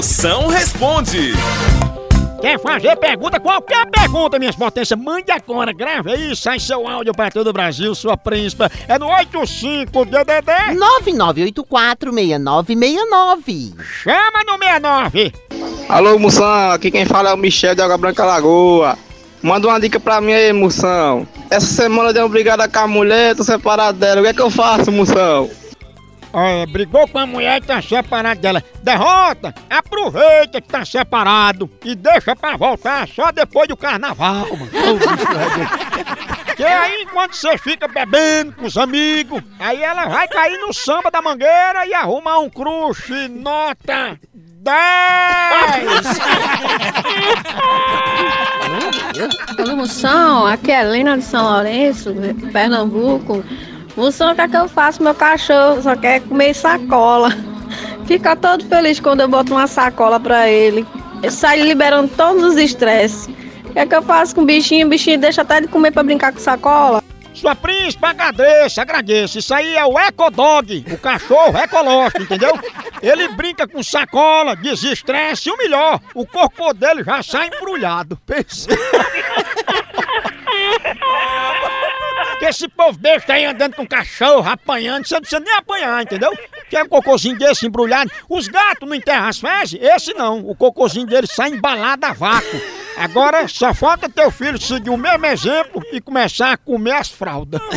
Moção responde. Quer fazer pergunta? Qualquer pergunta, minhas potências, mande agora, grave aí, sai seu áudio para todo o Brasil, sua príncipa. É no 85DDD. 99846969. Chama no 69. Alô, Moção, aqui quem fala é o Michel de Água Branca Lagoa. Manda uma dica pra mim aí, Moção. Essa semana eu dei uma brigada com a mulher, tô separado dela. O que é que eu faço, Moção? Olha, brigou com a mulher e tá separado dela. Derrota! Aproveita que tá separado e deixa pra voltar só depois do carnaval, mano. É Que aí, enquanto você fica bebendo com os amigos, aí ela vai cair no samba da mangueira e arrumar um crush nota 10! Alô, Moção, aqui é Helena de São Lourenço, Pernambuco. O que é que eu faço? Meu cachorro só quer comer sacola. Fica todo feliz quando eu boto uma sacola pra ele. Ele sai liberando todos os estresses. O que é que eu faço com o bichinho? O bichinho deixa até de comer pra brincar com sacola. Sua príncipe, agradeça, agradeça. Isso aí é o Ecodog, o cachorro ecológico, entendeu? Ele brinca com sacola, desestresse e o melhor, o corpo dele já sai embrulhado. Pense. Que esse povo besta aí andando com cachorro, apanhando, você não precisa nem apanhar, entendeu? Quer um cocôzinho desse embrulhado. Os gatos não enterram as fezes? Esse não. O cocôzinho dele sai embalado a vácuo. Agora só falta teu filho seguir o mesmo exemplo e começar a comer as fraldas.